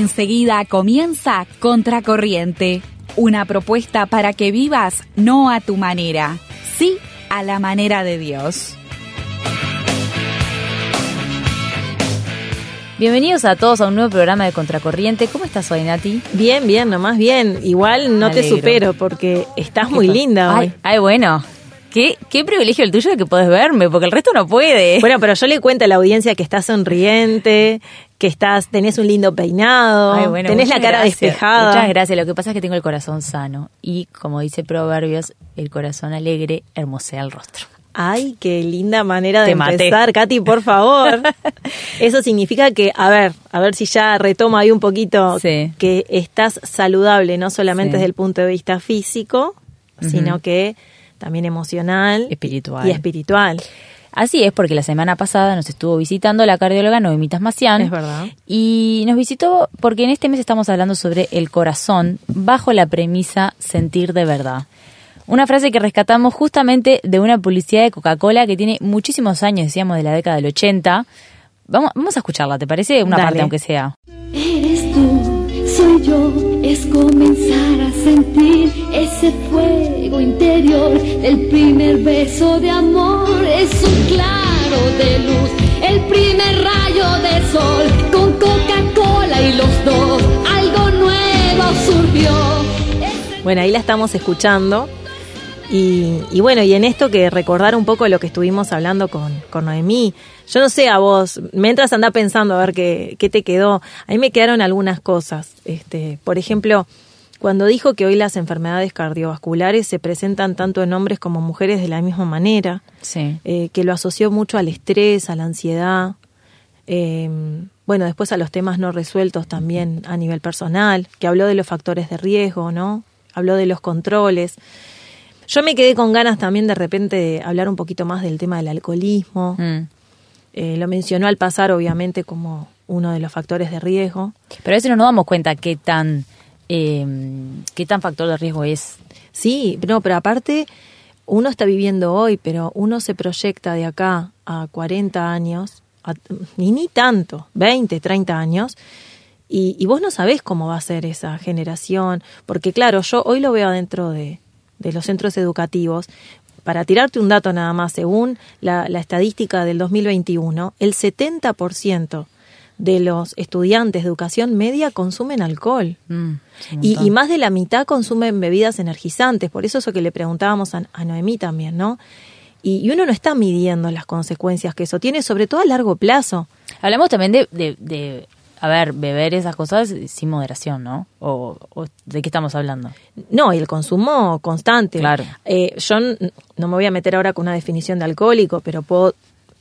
Enseguida comienza Contracorriente, una propuesta para que vivas no a tu manera, sí a la manera de Dios. Bienvenidos a todos a un nuevo programa de Contracorriente. ¿Cómo estás hoy, Nati? Bien, bien, nomás bien. Igual no te supero porque estás muy ¿Qué pa- linda hoy. Ay, ay, bueno. ¿Qué, qué privilegio el tuyo de que podés verme, porque el resto no puede. Bueno, pero yo le cuento a la audiencia que estás sonriente, que estás, tenés un lindo peinado, Ay, bueno, tenés la cara gracias. despejada. Muchas gracias. Lo que pasa es que tengo el corazón sano. Y como dice Proverbios, el corazón alegre hermosea el rostro. Ay, qué linda manera de Te maté. empezar, Katy, por favor. Eso significa que, a ver, a ver si ya retomo ahí un poquito, Sí. que estás saludable, no solamente Sí. desde el punto de vista físico, sino que también emocional Espiritual. y espiritual. Así es, porque la semana pasada nos estuvo visitando la cardióloga Noemí Tasmacian. Es verdad. Y nos visitó porque en este mes estamos hablando sobre el corazón bajo la premisa sentir de verdad. Una frase que rescatamos justamente de una publicidad de Coca-Cola que tiene muchísimos años, decíamos de la década del 80. Vamos, vamos a escucharla, ¿te parece? Una Dale. parte aunque sea. Eres tú, soy yo, es comenzar a sentir ese fuego interior del primer beso de amor. Es un claro de luz, el primer rayo de sol, con Coca-Cola y los dos, algo nuevo surgió. Bueno, ahí la estamos escuchando. Y, y bueno, y en esto que recordar un poco lo que estuvimos hablando con, con Noemí. Yo no sé a vos, mientras anda pensando a ver qué, qué te quedó. A mí me quedaron algunas cosas. Este, por ejemplo, cuando dijo que hoy las enfermedades cardiovasculares se presentan tanto en hombres como mujeres de la misma manera, Sí. eh, que lo asoció mucho al estrés, a la ansiedad, eh, bueno, después a los temas no resueltos también a nivel personal, que habló de los factores de riesgo, ¿no? Habló de los controles. Yo me quedé con ganas también de repente de hablar un poquito más del tema del alcoholismo. Mm. Eh, lo mencionó al pasar, obviamente, como uno de los factores de riesgo. Pero a veces no nos damos cuenta qué tan, eh, qué tan factor de riesgo es. Sí, no, pero aparte, uno está viviendo hoy, pero uno se proyecta de acá a 40 años, a- ni, ni tanto, 20, 30 años, y, y vos no sabés cómo va a ser esa generación, porque claro, yo hoy lo veo adentro de, de los centros educativos. Para tirarte un dato nada más, según la, la estadística del 2021, el 70% de los estudiantes de educación media consumen alcohol. Mm, Y, y más de la mitad consumen bebidas energizantes, por eso eso que le preguntábamos a, a Noemí también, ¿no? Y, y uno no está midiendo las consecuencias que eso tiene, sobre todo a largo plazo. Hablamos también de, de, de, a ver, beber esas cosas sin moderación, ¿no? O, o ¿De qué estamos hablando? No, y el consumo constante. Claro. Eh, yo no me voy a meter ahora con una definición de alcohólico, pero puedo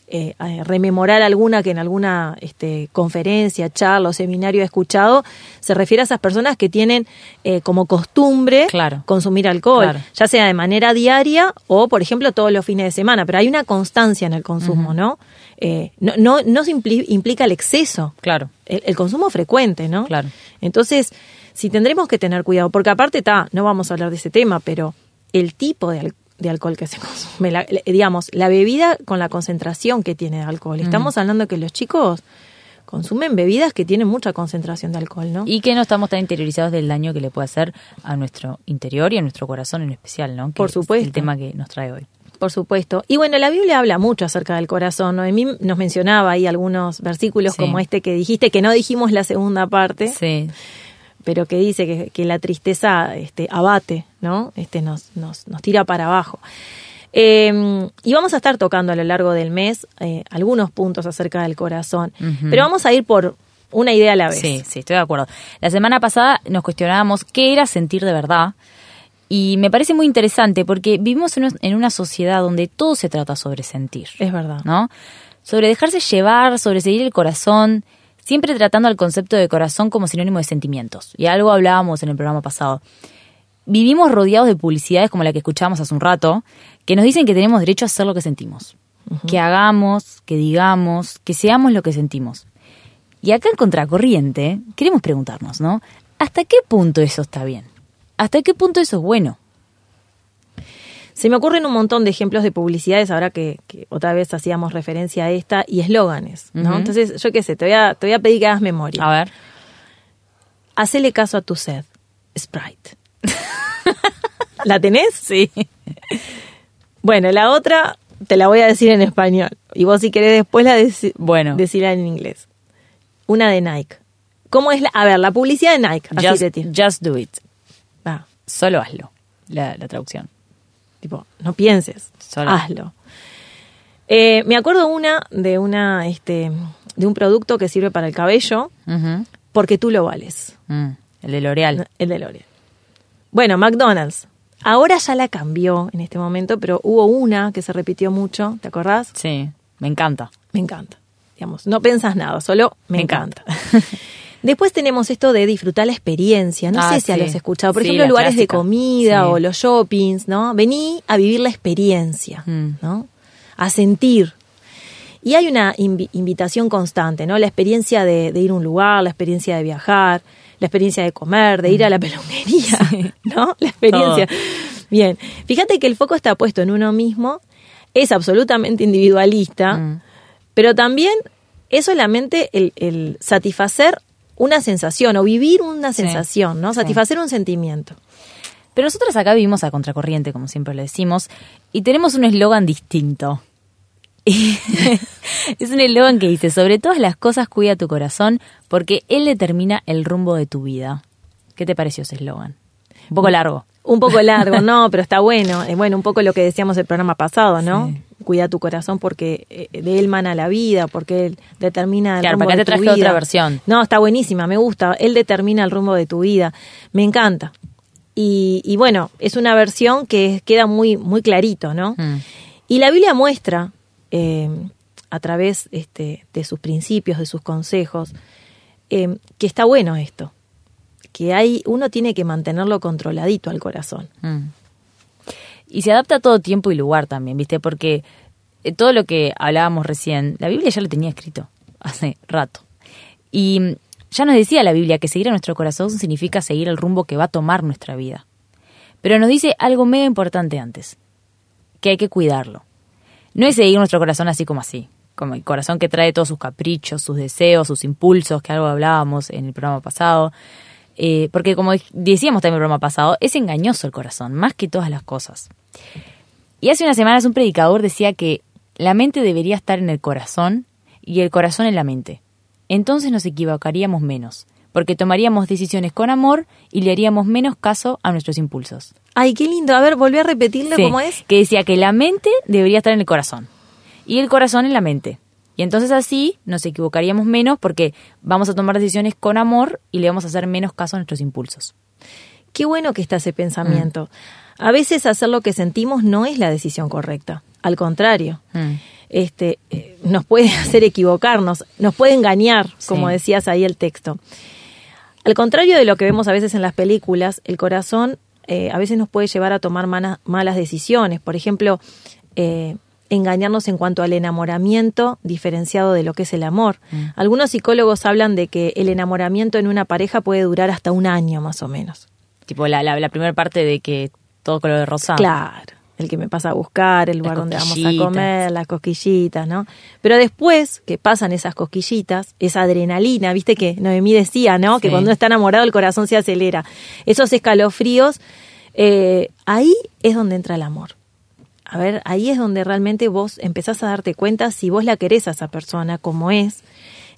eh, rememorar alguna que en alguna este, conferencia, charla o seminario he escuchado, se refiere a esas personas que tienen eh, como costumbre Claro. consumir alcohol, Claro. ya sea de manera diaria o, por ejemplo, todos los fines de semana, pero hay una constancia en el consumo, ¿no? Eh, no, no, no se impli- implica el exceso, Claro. el, el consumo frecuente, ¿no? Claro. Entonces, si tendremos que tener cuidado, porque aparte está, no vamos a hablar de ese tema, pero el tipo de, al- de alcohol que se consume, la- digamos, la bebida con la concentración que tiene de alcohol. Estamos hablando que los chicos consumen bebidas que tienen mucha concentración de alcohol, ¿no? Y que no estamos tan interiorizados del daño que le puede hacer a nuestro interior y a nuestro corazón en especial, ¿no? Que Por es supuesto. el tema que nos trae hoy. Por supuesto. Y bueno, la Biblia habla mucho acerca del corazón. Noemí nos mencionaba ahí algunos versículos Sí. como este que dijiste, que no dijimos la segunda parte. Sí. pero que dice que, que la tristeza este, abate, ¿no? Este, nos, nos, nos tira para abajo. Eh, y vamos a estar tocando a lo largo del mes eh, algunos puntos acerca del corazón, pero vamos a ir por una idea a la vez. Sí, sí, estoy de acuerdo. La semana pasada nos cuestionábamos qué era sentir de verdad. Y me parece muy interesante porque vivimos en una- en una sociedad donde todo se trata sobre sentir. Es verdad. ¿no? Sobre dejarse llevar, sobre seguir el corazón, siempre tratando al concepto de corazón como sinónimo de sentimientos. Y algo hablábamos en el programa pasado. Vivimos rodeados de publicidades como la que escuchábamos hace un rato, que nos dicen que tenemos derecho a hacer lo que sentimos. Que hagamos, que digamos, que seamos lo que sentimos. Y acá en Contracorriente queremos preguntarnos, ¿no? ¿Hasta qué punto eso está bien? ¿Hasta qué punto eso es bueno? Se me ocurren un montón de ejemplos de publicidades, ahora que, que otra vez hacíamos referencia a esta, y eslóganes, ¿no? Entonces, yo qué sé, te voy, a, te voy a pedir que hagas memoria. A ver. hacele caso a tu sed. Sprite. ¿La tenés? Sí. Bueno, la otra te la voy a decir en español. Y vos si querés después la deci- Bueno. decirla en inglés. Una de Nike. ¿Cómo es la? A ver, la publicidad de Nike. Así Just, te just do it. Solo hazlo. La, la traducción. tipo, no pienses, Solo. hazlo. Eh, me acuerdo una de una, este, de un producto que sirve para el cabello, porque tú lo vales. Mm, el de L'Oreal. El de L'Oreal. Bueno, McDonald's. Ahora ya la cambió en este momento, pero hubo una que se repitió mucho, ¿te acordás? Sí, me encanta. Me encanta. Digamos, no pensás nada, solo me, Me encanta. Después tenemos esto de disfrutar la experiencia. No Ah, sé si sí. lo has escuchado. Por Sí, ejemplo, lugares de comida Sí. o los shoppings, ¿no? Vení a vivir la experiencia, Mm. ¿no? A sentir. Y hay una invi- invitación constante, ¿no? La experiencia de, de ir a un lugar, la experiencia de viajar, la experiencia de comer, de ir a la peluquería, ¿no? La experiencia. Bien, fíjate que el foco está puesto en uno mismo, es absolutamente individualista, Mm. pero también es solamente el, el satisfacer una sensación o vivir una Sí. sensación, ¿no? Sí. Satisfacer un sentimiento. Pero nosotros acá vivimos a contracorriente, como siempre lo decimos, y tenemos un eslogan distinto. Es un eslogan que dice, sobre todas las cosas cuida tu corazón, porque él determina el rumbo de tu vida. ¿Qué te pareció ese eslogan? Un poco largo. Un poco largo, no, pero está bueno. Eh, bueno, un poco lo que decíamos el programa pasado, ¿no? Sí. Cuida tu corazón porque eh, de él mana la vida, porque él determina el Claro, rumbo de te tu traje vida. otra versión. No, está buenísima, me gusta. Él determina el rumbo de tu vida. Me encanta. Y, y bueno, es una versión que queda muy, muy clarito, ¿no? Mm. Y la Biblia muestra, eh, a través este, de sus principios, de sus consejos, eh, que está bueno esto. Que hay, uno tiene que mantenerlo controladito al corazón. Mm. Y se adapta a todo tiempo y lugar también, ¿viste? Porque eh, todo lo que hablábamos recién, la Biblia ya lo tenía escrito hace rato. Y mm, ya nos decía la Biblia que seguir a nuestro corazón significa seguir el rumbo que va a tomar nuestra vida. Pero nos dice algo mega importante antes, que hay que cuidarlo. No es seguir nuestro corazón así como así, como el corazón que trae todos sus caprichos, sus deseos, sus impulsos, que algo hablábamos en el programa pasado. Eh, porque como decíamos también en el programa pasado, es engañoso el corazón, más que todas las cosas. Y hace unas semanas un predicador decía que la mente debería estar en el corazón y el corazón en la mente. Entonces nos equivocaríamos menos, porque tomaríamos decisiones con amor y le haríamos menos caso a nuestros impulsos. Ay, qué lindo. A ver, volví a repetirlo Sí, cómo es. Que decía que la mente debería estar en el corazón y el corazón en la mente. Y entonces así nos equivocaríamos menos porque vamos a tomar decisiones con amor y le vamos a hacer menos caso a nuestros impulsos. Qué bueno que está ese pensamiento. A veces hacer lo que sentimos no es la decisión correcta. Al contrario, Mm. este, eh, nos puede hacer equivocarnos, nos puede engañar, como decías ahí el texto. Al contrario de lo que vemos a veces en las películas, el corazón eh, a veces nos puede llevar a tomar malas decisiones. Por ejemplo, eh, engañarnos en cuanto al enamoramiento diferenciado de lo que es el amor. Mm. Algunos psicólogos hablan de que el enamoramiento en una pareja puede durar hasta un año más o menos. Tipo la, la, la primera parte de que todo color de rosa. Claro, el que me pasa a buscar, el lugar donde vamos a comer, las cosquillitas, ¿no? Pero después que pasan esas cosquillitas, esa adrenalina, viste que Noemí decía, ¿no? Que cuando uno está enamorado el corazón se acelera. Esos escalofríos, eh, ahí es donde entra el amor. A ver, ahí es donde realmente vos empezás a darte cuenta si vos la querés a esa persona como es.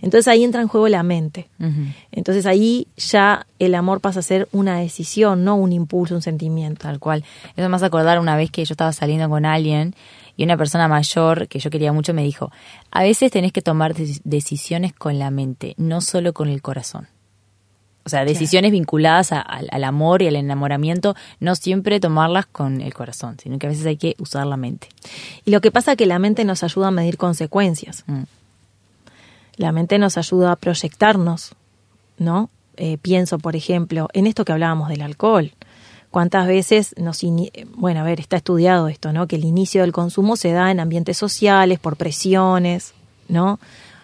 Entonces ahí entra en juego la mente. Entonces ahí ya el amor pasa a ser una decisión, no un impulso, un sentimiento. Tal cual. Eso me hace acordar una vez que yo estaba saliendo con alguien y una persona mayor que yo quería mucho me dijo, a veces tenés que tomar deci- decisiones con la mente, no solo con el corazón. O sea, decisiones vinculadas a- al, al amor y al enamoramiento, no siempre tomarlas con el corazón, sino que a veces hay que usar la mente. Y lo que pasa es que la mente nos ayuda a medir consecuencias. Mm. La mente nos ayuda a proyectarnos, ¿no? Eh, pienso, por ejemplo, en esto que hablábamos del alcohol. ¿Cuántas veces nos... Bueno, a ver, está estudiado esto, ¿no? Que el inicio del consumo se da en ambientes sociales, por presiones, ¿no?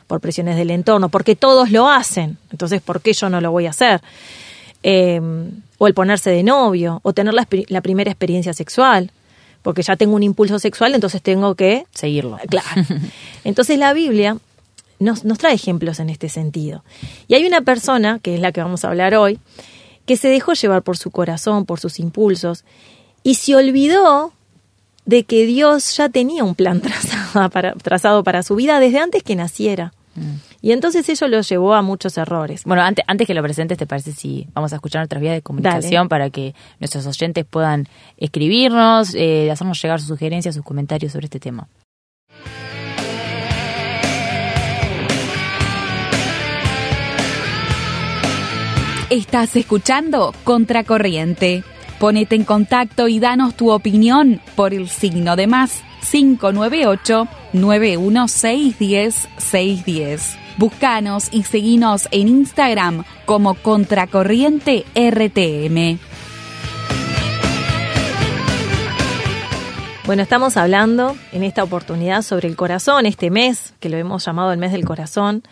Por presiones del entorno, porque todos lo hacen. Entonces, ¿por qué yo no lo voy a hacer? Eh, o el ponerse de novio, o tener la, la primera experiencia sexual, porque ya tengo un impulso sexual, entonces tengo que Seguirlo. Claro. Entonces la Biblia nos, nos trae ejemplos en este sentido. Y hay una persona, que es la que vamos a hablar hoy, que se dejó llevar por su corazón, por sus impulsos, y se olvidó de que Dios ya tenía un plan trazado para, trazado para su vida desde antes que naciera. Y entonces eso lo llevó a muchos errores. Bueno, antes, antes que lo presentes, ¿te parece si vamos a escuchar nuestras vías de comunicación Dale. para que nuestros oyentes puedan escribirnos, eh, hacernos llegar sus sugerencias, sus comentarios sobre este tema? Estás escuchando Contracorriente. Ponete en contacto y danos tu opinión por el signo de más 598 91610 610. Búscanos y seguinos en Instagram como Contracorriente RTM. Bueno, estamos hablando en esta oportunidad sobre el corazón, este mes, que lo hemos llamado el mes del corazón,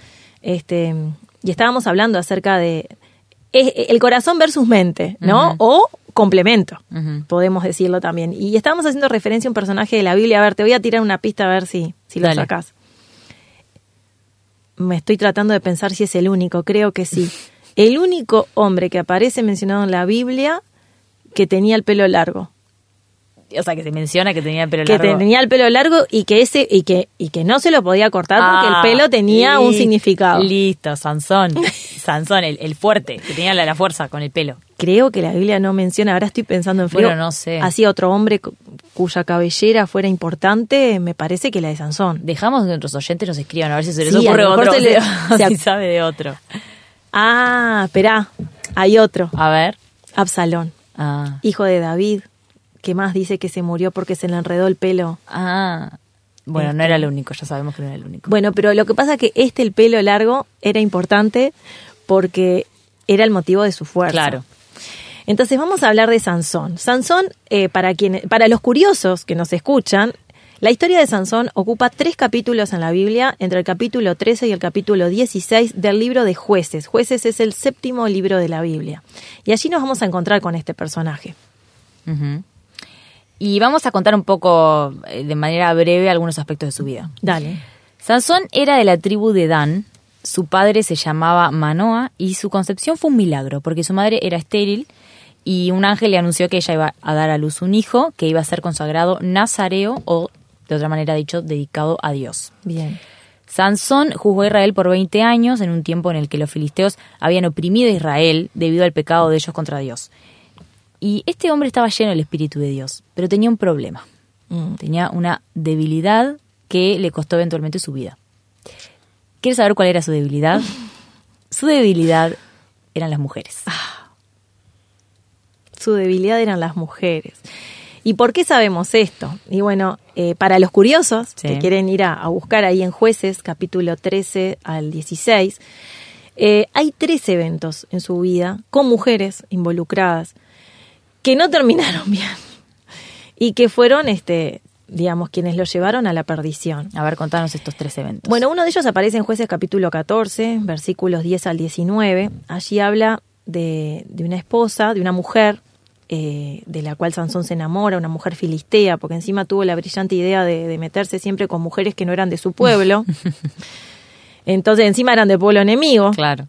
este, y estábamos hablando acerca de el corazón versus mente, ¿no? O complemento, podemos decirlo también. Y estábamos haciendo referencia a un personaje de la Biblia. A ver, te voy a tirar una pista a ver si, si lo Dale. sacás. Me estoy tratando de pensar si es el único, creo que sí. El único hombre que aparece mencionado en la Biblia que tenía el pelo largo. O sea, que se menciona que tenía el pelo que largo. tenía el pelo largo y que ese y que y que no se lo podía cortar porque Ah, el pelo tenía un significado. Listo, Sansón. Sansón, el, el fuerte, que tenía la, la fuerza con el pelo. Creo que la Biblia no menciona, ahora estoy pensando en frío. Bueno, no sé. Así otro hombre cu- cuya cabellera fuera importante, me parece que la de Sansón. Dejamos que nuestros oyentes nos escriban a ver si se les Sí, ocurre otro. se le- o se si sabe de otro. Ah, esperá, hay otro, A ver. Absalón, Ah. hijo de David, que más dice que se murió porque se le enredó el pelo. Ah. Bueno, no era el único, ya sabemos que no era el único. Bueno, pero lo que pasa es que este, el pelo largo, era importante porque era el motivo de su fuerza. Claro. Entonces vamos a hablar de Sansón. Sansón, eh, para, para los curiosos que nos escuchan, la historia de Sansón ocupa tres capítulos en la Biblia, entre el capítulo 13 y el capítulo 16 del libro de Jueces. Jueces es el séptimo libro de la Biblia. Y allí nos vamos a encontrar con este personaje. Y vamos a contar un poco, eh, de manera breve, algunos aspectos de su vida. Dale. Sansón era de la tribu de Dan. Su padre se llamaba Manoa y su concepción fue un milagro, porque su madre era estéril y un ángel le anunció que ella iba a dar a luz un hijo que iba a ser consagrado nazareo o, de otra manera dicho, dedicado a Dios. Bien. Sansón juzgó a Israel por 20 años en un tiempo en el que los filisteos habían oprimido a Israel debido al pecado de ellos contra Dios. Y este hombre estaba lleno del Espíritu de Dios, pero tenía un problema. Mm. Tenía una debilidad que le costó eventualmente su vida. ¿Quieres saber cuál era su debilidad? Su debilidad eran las mujeres. su debilidad eran las mujeres. ¿Y por qué sabemos esto? Y bueno, eh, para los curiosos Sí. que quieren ir a, a buscar ahí en jueces, capítulo 13 al 16, eh, hay tres eventos en su vida con mujeres involucradas que no terminaron bien y que fueron, este, digamos, quienes lo llevaron a la perdición. A ver, contanos estos tres eventos. Bueno, uno de ellos aparece en Jueces capítulo 14, versículos 10 al 19. Allí habla de, de una esposa, de una mujer eh, de la cual Sansón se enamora, una mujer filistea, porque encima tuvo la brillante idea de, de meterse siempre con mujeres que no eran de su pueblo. Entonces encima eran de pueblo enemigo. claro.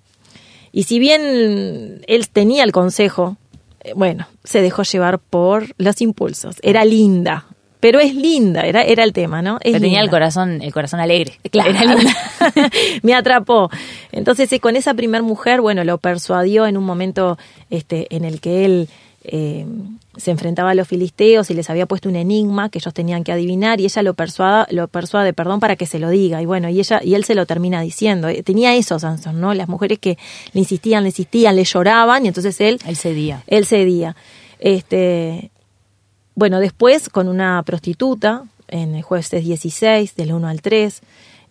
Y si bien él tenía el consejo, eh, bueno, se dejó llevar por los impulsos. Era linda, pero es linda, era, era el tema, ¿no? Es Pero tenía el corazón, el corazón alegre. Claro. Era linda. me atrapó. Entonces, con esa primer mujer, bueno, lo persuadió en un momento este, en el que él eh, se enfrentaba a los filisteos y les había puesto un enigma que ellos tenían que adivinar y ella lo persuada, lo persuade, perdón, para que se lo diga. Y bueno, y ella, y él se lo termina diciendo. Eh, Tenía eso, Sansón, ¿no? Las mujeres que le insistían, le insistían, le lloraban, y entonces él Él cedía. él cedía. Este, bueno, después con una prostituta, en el jueves 16, del 1 al 3,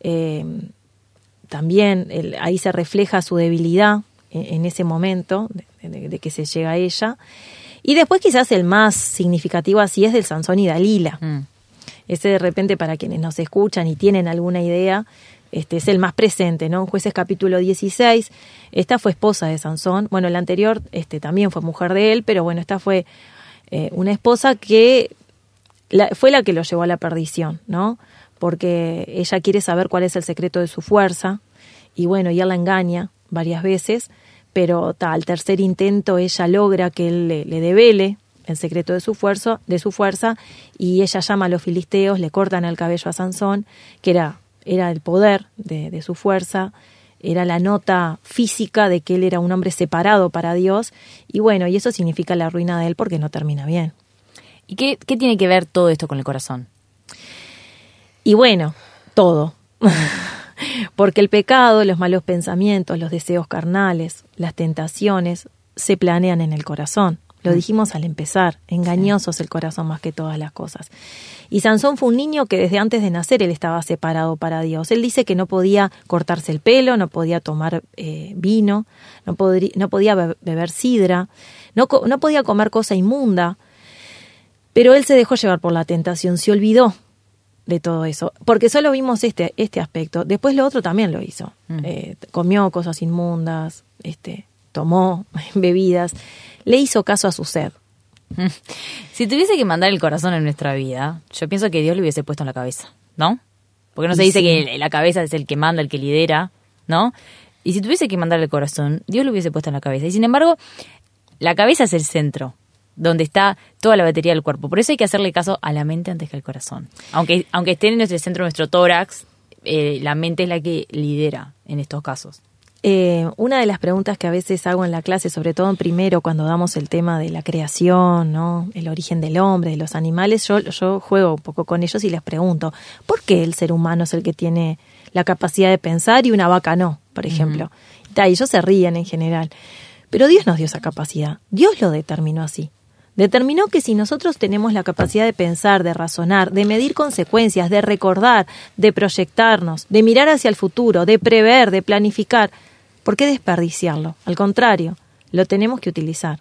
eh, también él- ahí se refleja su debilidad en, en ese momento de, de- de que se llega a ella. Y después quizás el más significativo así es del Sansón y Dalila. Mm. Ese de repente para quienes nos escuchan y tienen alguna idea, este es el más presente, ¿no? Jueces capítulo 16, esta fue esposa de Sansón, bueno, la anterior este, también fue mujer de él, pero bueno, esta fue eh, una esposa que la- fue la que lo llevó a la perdición, ¿no? porque ella quiere saber cuál es el secreto de su fuerza, y bueno, y él la engaña varias veces, pero al tercer intento ella logra que él le, le devele el secreto de su, fuerza, de su fuerza, y ella llama a los filisteos, le cortan el cabello a Sansón, que era, era el poder de, de su fuerza, era la nota física de que él era un hombre separado para Dios, y bueno, y eso significa la ruina de él porque no termina bien. ¿Y qué, qué tiene que ver todo esto con el corazón? Y bueno, todo. Porque el pecado, los malos pensamientos, los deseos carnales, las tentaciones, se planean en el corazón. Lo dijimos al empezar, engañoso es el corazón más que todas las cosas. Y Sansón fue un niño que desde antes de nacer él estaba separado para Dios. Él dice que no podía cortarse el pelo, no podía tomar eh, vino, no, no podía be- beber sidra, no, co- no podía comer cosa inmunda. Pero él se dejó llevar por la tentación, se olvidó de todo eso, porque solo vimos este, este aspecto. Después lo otro también lo hizo. Eh, comió cosas inmundas, este, tomó bebidas, le hizo caso a su sed. Si tuviese que mandar el corazón en nuestra vida, yo pienso que Dios lo hubiese puesto en la cabeza, ¿no? Porque no se Y dice sí. que la cabeza es el que manda, el que lidera, ¿no? Y si tuviese que mandar el corazón, Dios lo hubiese puesto en la cabeza. Y sin embargo, la cabeza es el centro, donde está toda la batería del cuerpo. Por eso hay que hacerle caso a la mente antes que al corazón. Aunque, aunque esté en nuestro centro, nuestro tórax, eh, la mente es la que lidera en estos casos. Eh, una de las preguntas que a veces hago en la clase, sobre todo en primero, cuando damos el tema de la creación, ¿no? el origen del hombre, de los animales, yo, yo juego un poco con ellos y les pregunto, ¿por qué el ser humano es el que tiene la capacidad de pensar y una vaca no, por ejemplo? Y ellos se ríen en general. Pero Dios nos dio esa capacidad, Dios lo determinó así. Determinó que si nosotros tenemos la capacidad de pensar, de razonar, de medir consecuencias, de recordar, de proyectarnos, de mirar hacia el futuro, de prever, de planificar, ¿por qué desperdiciarlo? Al contrario, lo tenemos que utilizar.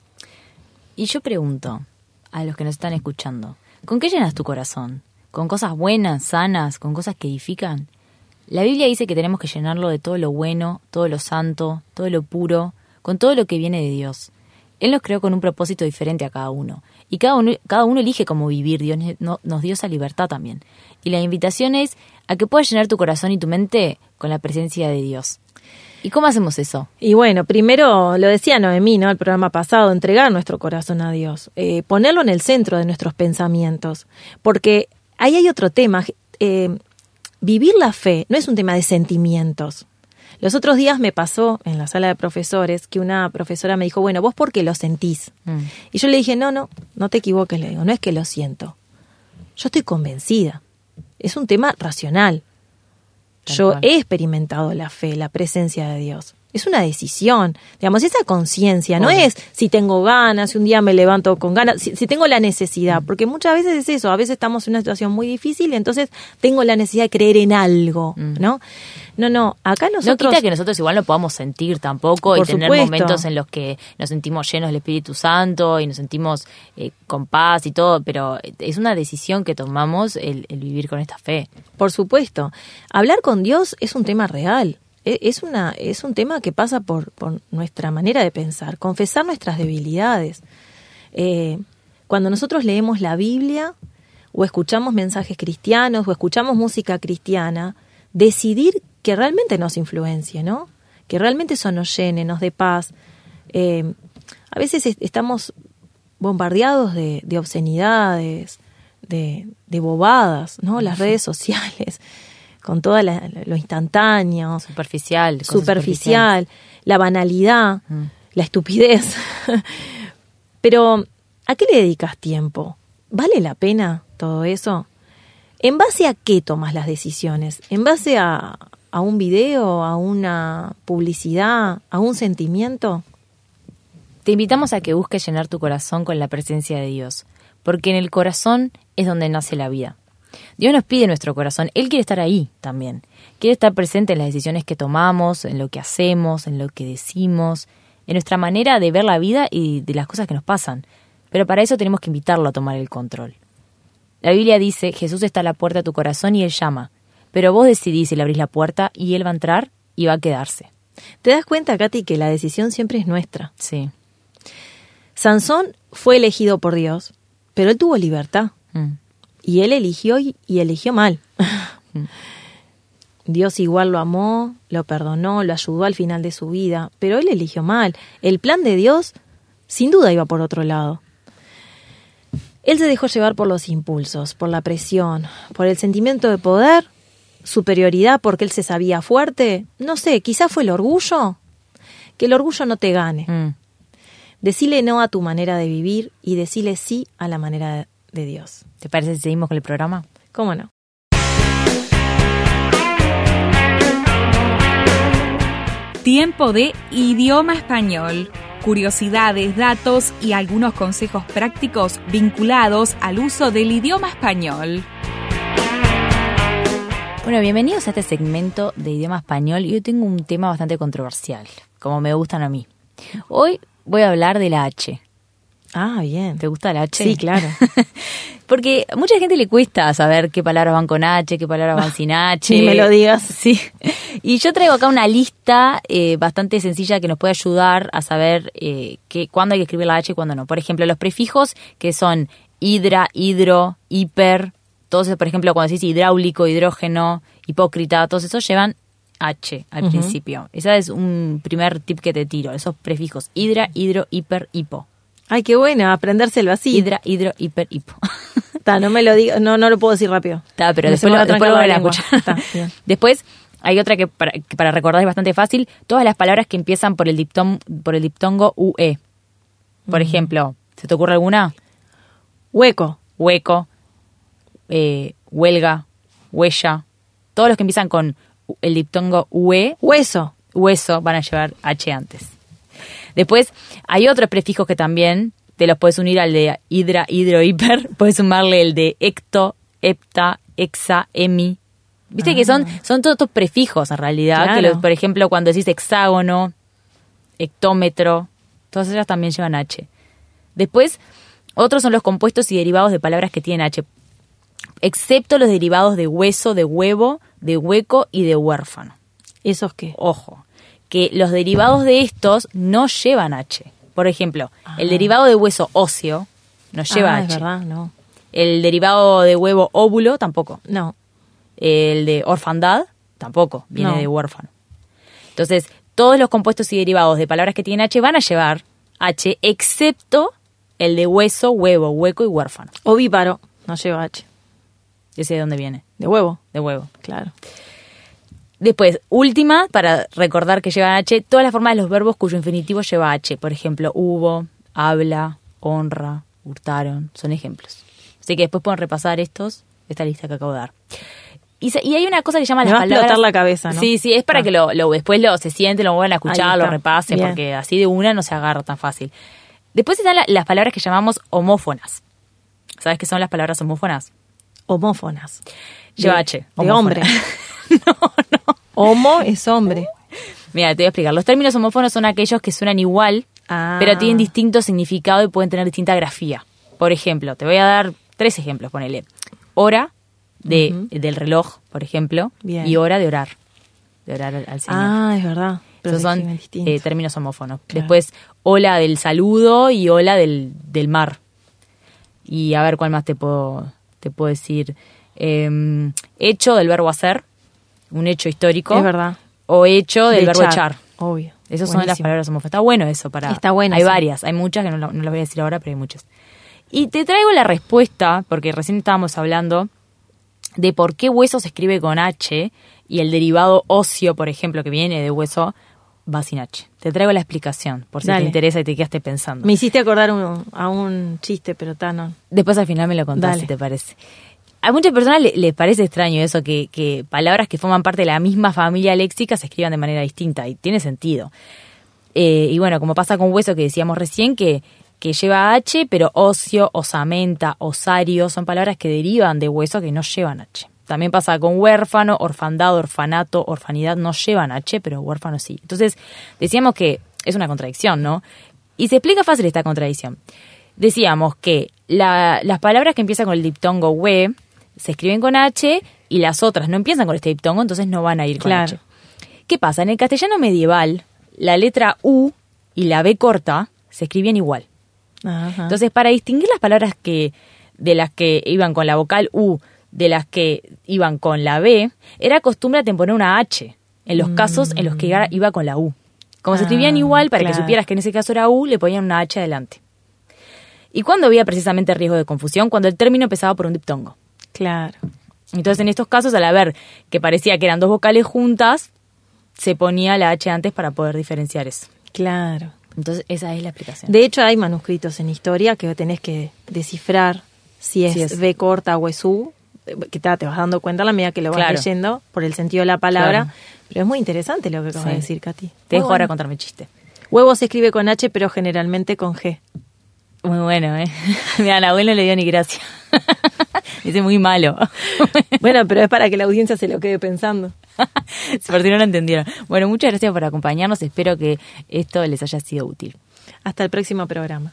Y yo pregunto a los que nos están escuchando, ¿con qué llenas tu corazón? ¿Con cosas buenas, sanas, con cosas que edifican? La Biblia dice que tenemos que llenarlo de todo lo bueno, todo lo santo, todo lo puro, con todo lo que viene de Dios. Él nos creó con un propósito diferente a cada uno. Y cada uno, cada uno elige cómo vivir. Dios no- nos dio esa libertad también. Y la invitación es a que puedas llenar tu corazón y tu mente con la presencia de Dios. ¿Y cómo hacemos eso? Y bueno, primero lo decía Noemí, ¿no? El programa pasado, entregar nuestro corazón a Dios, eh, ponerlo en el centro de nuestros pensamientos, porque ahí hay otro tema. eh, vivir la fe no es un tema de sentimientos. Los otros días me pasó en la sala de profesores que una profesora me dijo, bueno, vos por qué lo sentís. Mm. Y yo le dije, no, no, no te equivoques, le digo, no es que lo siento. Yo estoy convencida. Es un tema racional. Yo he experimentado la fe, la presencia de Dios. Es una decisión. Digamos, esa conciencia no es si tengo ganas, si un día me levanto con ganas, si, si tengo la Mm. necesidad, porque muchas veces es eso. A veces estamos en una situación muy difícil y entonces tengo la necesidad de creer en algo, ¿no? No, no, acá Mm. No nosotros... quita que nosotros igual no podamos sentir tampoco y tener supuesto. momentos en los que nos sentimos llenos del Espíritu Santo y nos sentimos eh, con paz y todo, pero es una decisión que tomamos el, el vivir con esta fe. Por supuesto. Hablar con Dios es un tema real. E- Es, una, es un tema que pasa por, por nuestra manera de pensar, confesar nuestras debilidades. Eh, cuando nosotros leemos la Biblia o escuchamos mensajes cristianos o escuchamos música cristiana, decidir que realmente nos influencie, ¿no? Que realmente eso nos llene, nos dé paz. Eh, a veces est- estamos bombardeados de, de obscenidades, de, de bobadas, ¿no? Las redes sociales, con todo lo instantáneo, Superficial. superficial, la banalidad, Mm. la estupidez. Pero, ¿a qué le dedicas tiempo? ¿Vale la pena todo eso? ¿En base a qué tomas las decisiones? ¿En base a, a un video, a una publicidad, a un sentimiento? Te invitamos a que busques llenar tu corazón con la presencia de Dios, porque en el corazón es donde nace la vida. Dios nos pide nuestro corazón, Él quiere estar ahí también, quiere estar presente en las decisiones que tomamos, en lo que hacemos, en lo que decimos, en nuestra manera de ver la vida y de las cosas que nos pasan. Pero para eso tenemos que invitarlo a tomar el control. La Biblia dice, Jesús está a la puerta de tu corazón y Él llama, pero vos decidís si le abrís la puerta y Él va a entrar y va a quedarse. ¿Te das cuenta, Katy, que la decisión siempre es nuestra? Sí. Sansón fue elegido por Dios, pero él tuvo libertad. Mm. Y él eligió y, y eligió mal. Dios igual lo amó, lo perdonó, lo ayudó al final de su vida, pero él eligió mal. El plan de Dios sin duda iba por otro lado. Él se dejó llevar por los impulsos, por la presión, por el sentimiento de poder, superioridad porque él se sabía fuerte. No sé, quizás fue el orgullo. Que el orgullo no te gane. Mm. Decile no a tu manera de vivir y decile sí a la manera de Dios. ¿Te parece si seguimos con el programa? ¿Cómo no? Tiempo de idioma español. Curiosidades, datos y algunos consejos prácticos vinculados al uso del idioma español. Bueno, bienvenidos a este segmento de idioma español. Yo tengo un tema bastante controversial, como me gustan a mí. Hoy voy a hablar de la H. Ah, bien. ¿Te gusta la H? Sí, claro. Porque a mucha gente le cuesta saber qué palabras van con H, qué palabras van sin H. Ni me lo digas. Sí. Y yo traigo acá una lista eh, bastante sencilla que nos puede ayudar a saber eh, que, cuándo hay que escribir la H y cuándo no. Por ejemplo, los prefijos que son hidra, hidro, hiper, todos esos, por ejemplo, cuando decís hidráulico, hidrógeno, hipócrita, todos esos llevan H al principio. Ese es un primer tip que te tiro, esos prefijos. Hidra, hidro, hiper, hipo. Ay, qué bueno, aprendérselo así. Hidra, hidro, hiper, hipo. Ta, no me lo digo, no, no lo puedo decir rápido. Está, pero Me después lo, después la van a lengua. escuchar. Está. Después hay otra que para, que para recordar es bastante fácil. Todas las palabras que empiezan por el, diptón, por el diptongo UE. Por ejemplo, ¿se te ocurre alguna? Hueco. Hueco, eh, huelga, huella. Todos los que empiezan con el diptongo UE, Hueso. hueso, van a llevar H antes. Después hay otros prefijos que también te los puedes unir al de hidra, hidro, hiper. Puedes sumarle el de ecto, hepta, hexa, emi. Viste que son, son todos estos prefijos en realidad. Que los- por ejemplo, cuando decís hexágono, hectómetro, todas ellas también llevan H. Después, otros son los compuestos y derivados de palabras que tienen H, excepto los derivados de hueso, de huevo, de hueco y de huérfano ¿Esos qué? ojo, que los derivados de estos no llevan H. Por ejemplo, el derivado de hueso óseo no lleva ah, H. es verdad, no. El derivado de huevo óvulo tampoco. No. El de orfandad tampoco, viene No. de huérfano. Entonces, todos los compuestos y derivados de palabras que tienen H van a llevar H, excepto el de hueso, huevo, hueco y huérfano. Ovíparo. No lleva H. Ese de dónde viene, De huevo. de huevo. Claro. Después, última, para recordar que llevan H, todas las formas de los verbos cuyo infinitivo lleva H. Por ejemplo, hubo, habla, honra, hurtaron, son ejemplos. Así que después pueden repasar estos, esta lista que acabo de dar. Y, se- y hay una cosa que se llama Me las va a palabras... explotar la cabeza, ¿no? Sí, sí, es para Ah. que lo, lo- después lo, se sienten, lo vuelvan a escuchar, lo repasen, Bien. porque así de una no se agarra tan fácil. Después están la- las palabras que llamamos homófonas. ¿Sabes qué son las palabras homófonas? Homófonas. Lleva De- H. De homófona. hombre. Homo es hombre. Mira, te voy a explicar. Los términos homófonos son aquellos que suenan igual, Ah. pero tienen distinto significado y pueden tener distinta grafía. Por ejemplo, te voy a dar tres ejemplos, ponele. Hora de, del reloj, por ejemplo, Bien. y hora de orar. De orar al, al Señor. Ah, es verdad. Pero Esos son eh, términos homófonos. Claro. Después, hola del saludo y hola del, del mar. Y a ver cuál más te puedo, te puedo decir. Eh, hecho del verbo hacer, un hecho histórico. Es verdad. O hecho del De verbo echar. Obvio. Esas son las palabras homófonas. Está bueno eso para. Está bueno, Hay sí. varias, hay muchas que no, no las voy a decir ahora, pero hay muchas. Y te traigo la respuesta, porque recién estábamos hablando de por qué hueso se escribe con H y el derivado óseo, por ejemplo, que viene de hueso, va sin H. Te traigo la explicación, por si Dale. te interesa y te quedaste pensando. Me hiciste acordar un- a un chiste, pero no. Después al final me lo contás Dale. si te parece. A muchas personas le- les parece extraño eso, que, que palabras que forman parte de la misma familia léxica se escriban de manera distinta, y tiene sentido. Eh, y bueno, como pasa con hueso que decíamos recién, que, que lleva H, pero ocio, osamenta, osario, son palabras que derivan de hueso que no llevan H. También pasa con huérfano, orfandad, orfanato, orfanidad, no llevan H, pero huérfano sí. Entonces, decíamos que es una contradicción, ¿no? Y se explica fácil esta contradicción. Decíamos que la- las palabras que empiezan con el diptongo we se escriben con H y las otras no empiezan con este diptongo, entonces no van a ir con Claro. H. ¿Qué pasa? En el castellano medieval, la letra U y la B corta se escribían igual. Ajá. Entonces, para distinguir las palabras que de las que iban con la vocal U de las que iban con la B, era costumbre poner una H en los casos en los que iba- iba con la U. Como se escribían Ah, igual, para que supieras que en ese caso era U, le ponían una H adelante. ¿Y cuándo había precisamente riesgo de confusión? Cuando el término empezaba por un diptongo. Claro. Entonces, en estos casos, al haber que parecía que eran dos vocales juntas, se ponía la H antes para poder diferenciar eso. Claro. Entonces, esa es la explicación. De hecho, hay manuscritos en historia que tenés que descifrar si es, Si es- B corta o es U, que te, te vas dando cuenta a la medida que lo vas Claro. leyendo por el sentido de la palabra. Claro. Pero es muy interesante lo que acabas Sí. de decir, Katy. Te dejo ahora contarme el chiste. Huevo se escribe con H, pero generalmente con G. Muy bueno, ¿eh? Mira, al abuelo le dio ni gracia. Dice muy malo. Bueno, pero es para que la audiencia se lo quede pensando. Por si no lo entendieron. Bueno, muchas gracias por acompañarnos. Espero que esto les haya sido útil. Hasta el próximo programa.